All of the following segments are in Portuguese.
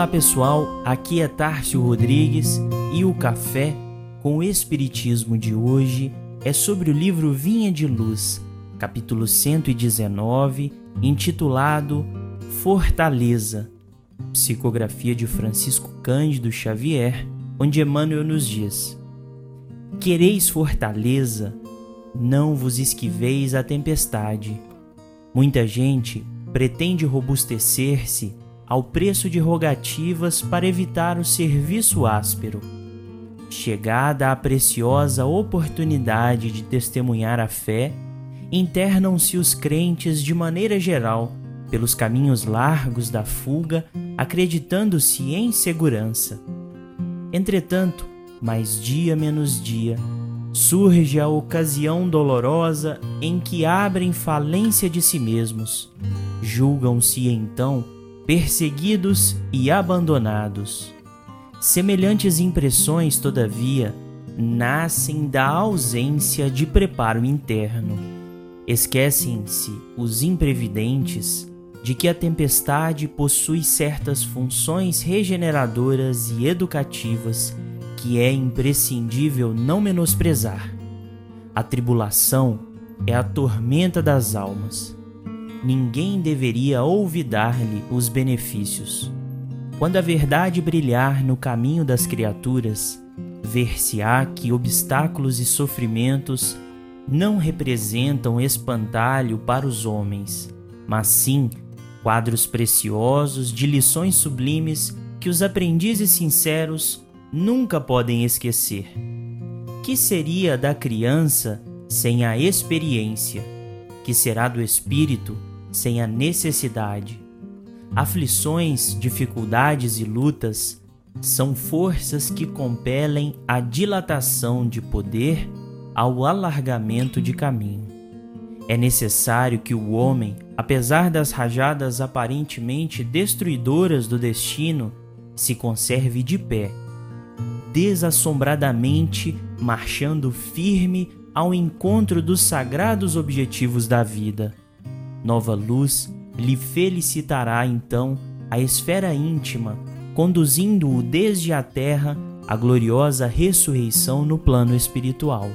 Olá pessoal, aqui é Tárcio Rodrigues e o café com o Espiritismo de hoje é sobre o livro Vinha de Luz, capítulo 119, intitulado Fortaleza, psicografia de Francisco Cândido Xavier, onde Emmanuel nos diz: Quereis fortaleza, não vos esquiveis a tempestade. Muita gente pretende robustecer-se ao preço de rogativas para evitar o serviço áspero. Chegada a preciosa oportunidade de testemunhar a fé, internam-se os crentes de maneira geral pelos caminhos largos da fuga, acreditando-se em segurança. Entretanto, mais dia menos dia, surge a ocasião dolorosa em que abrem falência de si mesmos. Julgam-se então perseguidos e abandonados. Semelhantes impressões, todavia, nascem da ausência de preparo interno. Esquecem-se os imprevidentes de que a tempestade possui certas funções regeneradoras e educativas que é imprescindível não menosprezar. A tribulação é a tormenta das almas ninguém deveria olvidar-lhe os benefícios. Quando a verdade brilhar no caminho das criaturas, ver-se-á que obstáculos e sofrimentos não representam espantalho para os homens, mas sim quadros preciosos de lições sublimes que os aprendizes sinceros nunca podem esquecer. Que seria da criança sem a experiência? Que será do espírito sem a necessidade. Aflições, dificuldades e lutas são forças que compelem a dilatação de poder ao alargamento de caminho. É necessário que o homem, apesar das rajadas aparentemente destruidoras do destino, se conserve de pé, desassombradamente marchando firme ao encontro dos sagrados objetivos da vida Nova luz lhe felicitará então a esfera íntima, conduzindo-o desde a terra à gloriosa ressurreição no plano espiritual.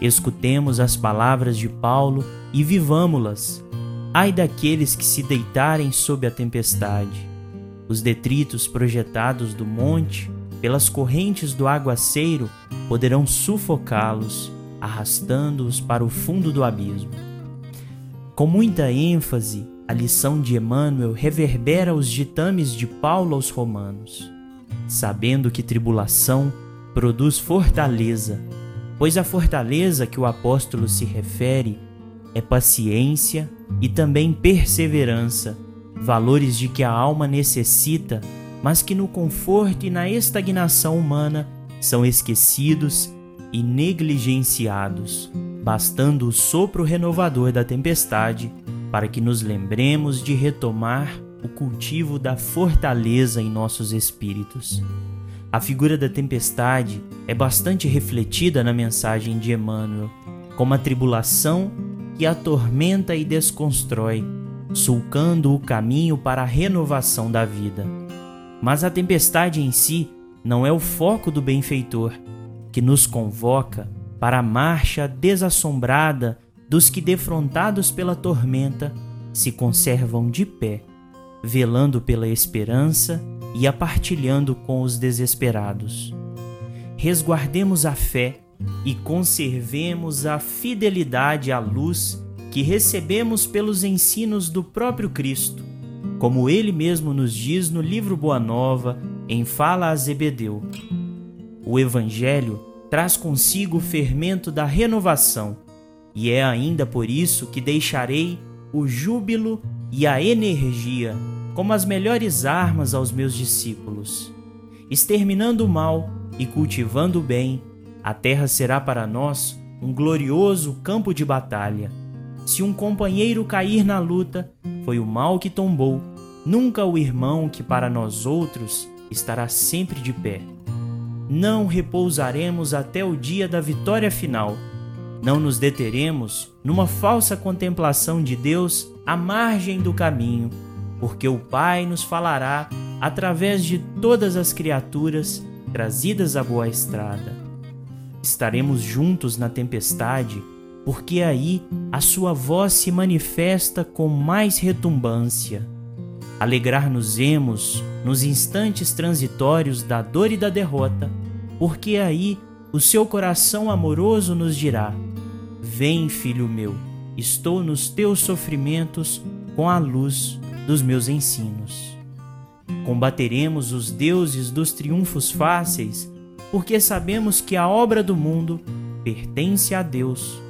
Escutemos as palavras de Paulo e vivamo-las. Ai daqueles que se deitarem sob a tempestade. Os detritos projetados do monte, pelas correntes do aguaceiro, poderão sufocá-los, arrastando-os para o fundo do abismo. Com muita ênfase, a lição de Emmanuel reverbera os ditames de Paulo aos Romanos, sabendo que tribulação produz fortaleza, pois a fortaleza que o apóstolo se refere é paciência e também perseverança, valores de que a alma necessita, mas que no conforto e na estagnação humana são esquecidos e negligenciados bastando o sopro renovador da tempestade para que nos lembremos de retomar o cultivo da fortaleza em nossos espíritos. A figura da tempestade é bastante refletida na mensagem de Emmanuel, como a tribulação que atormenta e desconstrói, sulcando o caminho para a renovação da vida. Mas a tempestade em si não é o foco do benfeitor, que nos convoca para a marcha desassombrada dos que, defrontados pela tormenta, se conservam de pé, velando pela esperança e a partilhando com os desesperados. Resguardemos a fé e conservemos a fidelidade à luz que recebemos pelos ensinos do próprio Cristo, como ele mesmo nos diz no livro Boa Nova, em Fala a Zebedeu. O Evangelho traz consigo o fermento da renovação, e é ainda por isso que deixarei o júbilo e a energia como as melhores armas aos meus discípulos. Exterminando o mal e cultivando o bem, a terra será para nós um glorioso campo de batalha. Se um companheiro cair na luta, foi o mal que tombou, nunca o irmão que para nós outros estará sempre de pé não repousaremos até o dia da vitória final. Não nos deteremos numa falsa contemplação de Deus à margem do caminho, porque o Pai nos falará através de todas as criaturas trazidas à boa estrada. Estaremos juntos na tempestade, porque aí a sua voz se manifesta com mais retumbância. Alegrar-nos-emos nos instantes transitórios da dor e da derrota, porque aí o seu coração amoroso nos dirá: Vem, filho meu, estou nos teus sofrimentos com a luz dos meus ensinos. Combateremos os deuses dos triunfos fáceis, porque sabemos que a obra do mundo pertence a Deus,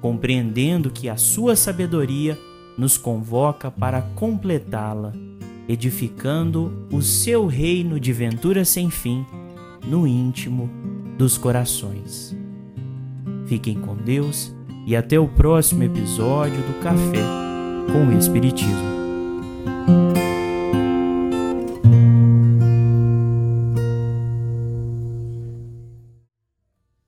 compreendendo que a sua sabedoria nos convoca para completá-la, edificando o seu reino de ventura sem fim no íntimo dos corações. Fiquem com Deus e até o próximo episódio do Café com o Espiritismo.